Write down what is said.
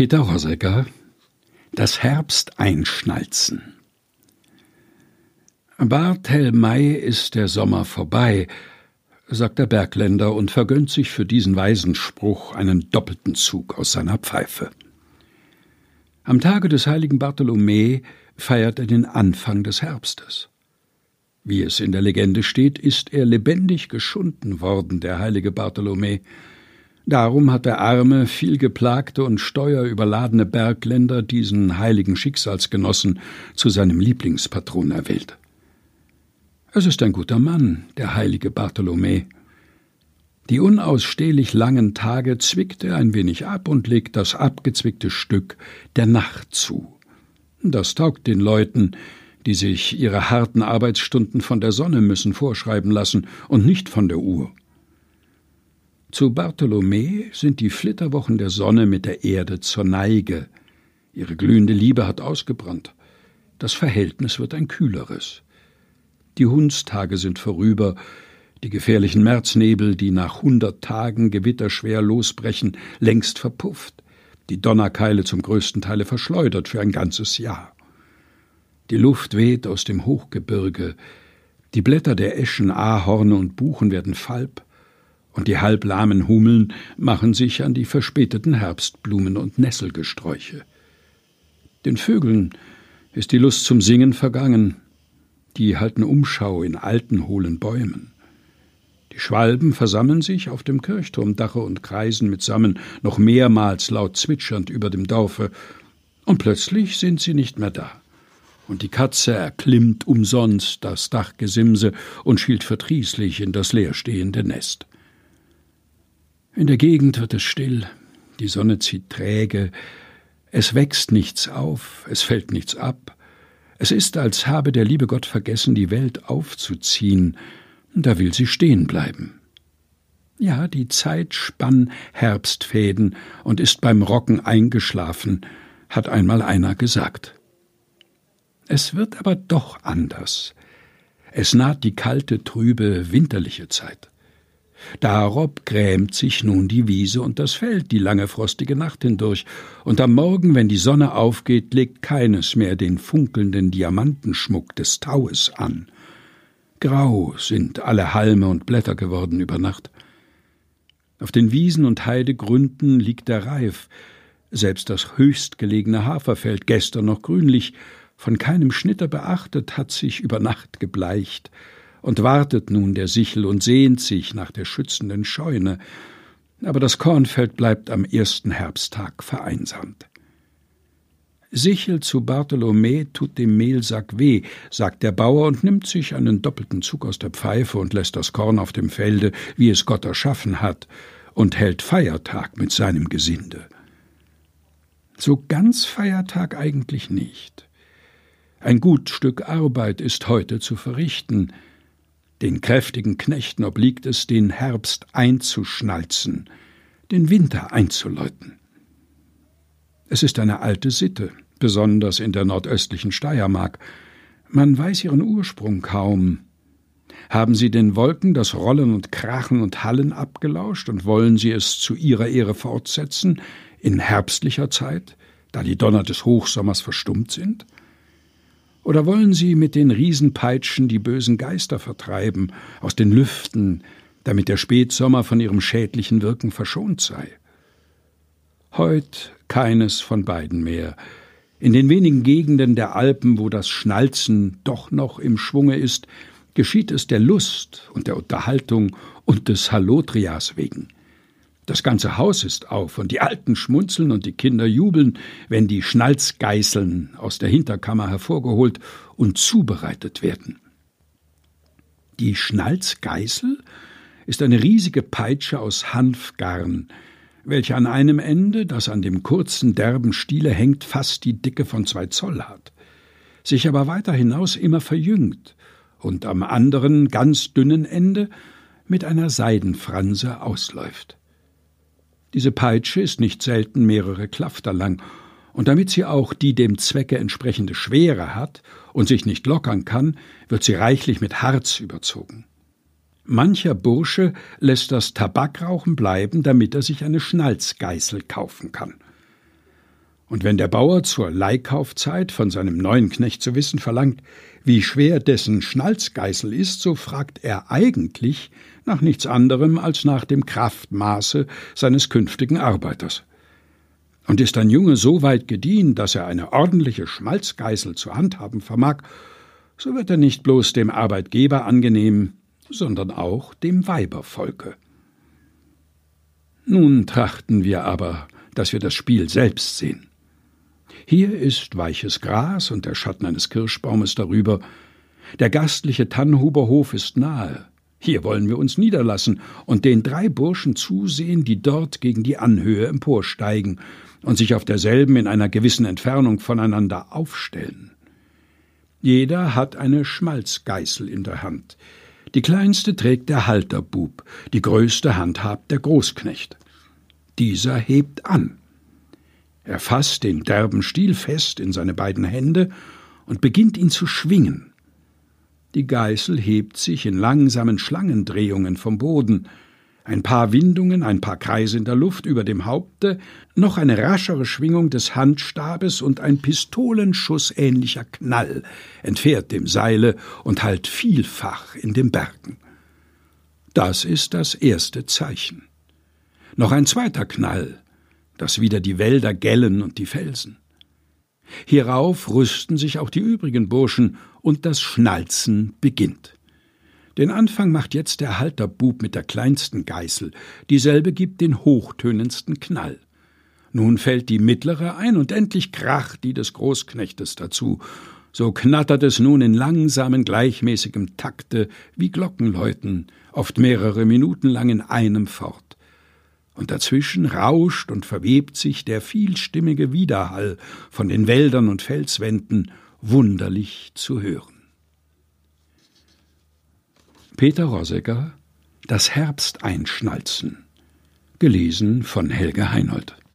Peter Rosegger Das Herbsteinschnalzen Barthel Mai ist der Sommer vorbei, sagt der Bergländer und vergönnt sich für diesen weisen Spruch einen doppelten Zug aus seiner Pfeife. Am Tage des heiligen Bartholomä feiert er den Anfang des Herbstes. Wie es in der Legende steht, ist er lebendig geschunden worden, der heilige Bartholomä. Darum hat der arme, vielgeplagte und steuerüberladene Bergländer diesen heiligen Schicksalsgenossen zu seinem Lieblingspatron erwählt. Es ist ein guter Mann, der heilige Bartholomä. Die unausstehlich langen Tage zwickt er ein wenig ab und legt das abgezwickte Stück der Nacht zu. Das taugt den Leuten, die sich ihre harten Arbeitsstunden von der Sonne müssen vorschreiben lassen und nicht von der Uhr. Zu Bartholomä sind die Flitterwochen der Sonne mit der Erde zur Neige. Ihre glühende Liebe hat ausgebrannt. Das Verhältnis wird ein kühleres. Die Hundstage sind vorüber, die gefährlichen Märznebel, die nach hundert Tagen gewitterschwer losbrechen, längst verpufft, die Donnerkeile zum größten Teile verschleudert für ein ganzes Jahr. Die Luft weht aus dem Hochgebirge, die Blätter der Eschen, Ahorne und Buchen werden falb, und die halblahmen Hummeln machen sich an die verspäteten Herbstblumen und Nesselgesträuche. Den Vögeln ist die Lust zum Singen vergangen, die halten Umschau in alten, hohlen Bäumen. Die Schwalben versammeln sich auf dem Kirchturmdache und kreisen mitsammen noch mehrmals laut zwitschernd über dem Dorfe, und plötzlich sind sie nicht mehr da und die Katze erklimmt umsonst das Dachgesimse und schielt verdrießlich in das leerstehende Nest. In der Gegend wird es still, die Sonne zieht träge, es wächst nichts auf, es fällt nichts ab, es ist, als habe der liebe Gott vergessen, die Welt aufzuziehen, da will sie stehen bleiben. Ja, die Zeit spann Herbstfäden und ist beim Rocken eingeschlafen, hat einmal einer gesagt. Es wird aber doch anders. Es naht die kalte, trübe, winterliche Zeit. Darob grämt sich nun die Wiese und das Feld die lange frostige Nacht hindurch, und am Morgen, wenn die Sonne aufgeht, legt keines mehr den funkelnden Diamantenschmuck des Taues an. Grau sind alle Halme und Blätter geworden über Nacht. Auf den Wiesen und Heidegründen liegt der Reif, selbst das höchstgelegene Haferfeld, gestern noch grünlich, von keinem Schnitter beachtet, hat sich über Nacht gebleicht und wartet nun der Sichel und sehnt sich nach der schützenden Scheune, aber das Kornfeld bleibt am ersten Herbsttag vereinsamt. Sichel zu Bartholomä tut dem Mehlsack weh, sagt der Bauer und nimmt sich einen doppelten Zug aus der Pfeife und lässt das Korn auf dem Felde, wie es Gott erschaffen hat, und hält Feiertag mit seinem Gesinde. So ganz Feiertag eigentlich nicht. Ein gut Stück Arbeit ist heute zu verrichten. Den kräftigen Knechten obliegt es, den Herbst einzuschnalzen, den Winter einzuläuten. Es ist eine alte Sitte, besonders in der nordöstlichen Steiermark. Man weiß ihren Ursprung kaum. Haben Sie den Wolken das Rollen und Krachen und Hallen abgelauscht und wollen Sie es zu Ihrer Ehre fortsetzen, in herbstlicher Zeit, da die Donner des Hochsommers verstummt sind? Oder wollen Sie mit den Riesenpeitschen die bösen Geister vertreiben aus den Lüften, damit der Spätsommer von ihrem schädlichen Wirken verschont sei? Heut keines von beiden mehr. In den wenigen Gegenden der Alpen, wo das Schnalzen doch noch im Schwunge ist, geschieht es der Lust und der Unterhaltung und des Halotrias wegen. Das ganze Haus ist auf, und die Alten schmunzeln und die Kinder jubeln, wenn die Schnalzgeißeln aus der Hinterkammer hervorgeholt und zubereitet werden. Die Schnalzgeißel ist eine riesige Peitsche aus Hanfgarn, welche an einem Ende, das an dem kurzen, derben Stiele hängt, fast die Dicke von zwei Zoll hat, sich aber weiter hinaus immer verjüngt und am anderen, ganz dünnen Ende mit einer Seidenfranse ausläuft. Diese Peitsche ist nicht selten mehrere Klafter lang, und damit sie auch die dem Zwecke entsprechende Schwere hat und sich nicht lockern kann, wird sie reichlich mit Harz überzogen. Mancher Bursche lässt das Tabakrauchen bleiben, damit er sich eine Schnalzgeißel kaufen kann. Und wenn der Bauer zur Leihkaufzeit von seinem neuen Knecht zu wissen verlangt, wie schwer dessen Schnalzgeißel ist, so fragt er eigentlich nach nichts anderem als nach dem Kraftmaße seines künftigen Arbeiters. Und ist ein Junge so weit gediehen, dass er eine ordentliche Schmalzgeißel zu handhaben vermag, so wird er nicht bloß dem Arbeitgeber angenehm, sondern auch dem Weibervolke. Nun trachten wir aber, dass wir das Spiel selbst sehen. Hier ist weiches Gras und der Schatten eines Kirschbaumes darüber. Der gastliche Tannhuberhof ist nahe. Hier wollen wir uns niederlassen und den drei Burschen zusehen, die dort gegen die Anhöhe emporsteigen und sich auf derselben in einer gewissen Entfernung voneinander aufstellen. Jeder hat eine Schmalzgeißel in der Hand. Die kleinste trägt der Halterbub, die größte handhabt der Großknecht. Dieser hebt an. Er fasst den derben Stiel fest in seine beiden Hände und beginnt ihn zu schwingen. Die Geißel hebt sich in langsamen Schlangendrehungen vom Boden, ein paar Windungen, ein paar Kreise in der Luft über dem Haupte, noch eine raschere Schwingung des Handstabes und ein Pistolenschuss ähnlicher Knall entfährt dem Seile und hallt vielfach in den Bergen. Das ist das erste Zeichen. Noch ein zweiter Knall, dass wieder die Wälder gellen und die Felsen. Hierauf rüsten sich auch die übrigen Burschen, und das Schnalzen beginnt. Den Anfang macht jetzt der Halterbub mit der kleinsten Geißel, dieselbe gibt den hochtönendsten Knall. Nun fällt die mittlere ein, und endlich kracht die des Großknechtes dazu. So knattert es nun in langsamen, gleichmäßigem Takte wie Glockenläuten, oft mehrere Minuten lang in einem fort und dazwischen rauscht und verwebt sich der vielstimmige Widerhall von den Wäldern und Felswänden wunderlich zu hören. Peter Rosegger Das Herbsteinschnalzen gelesen von Helge Heinold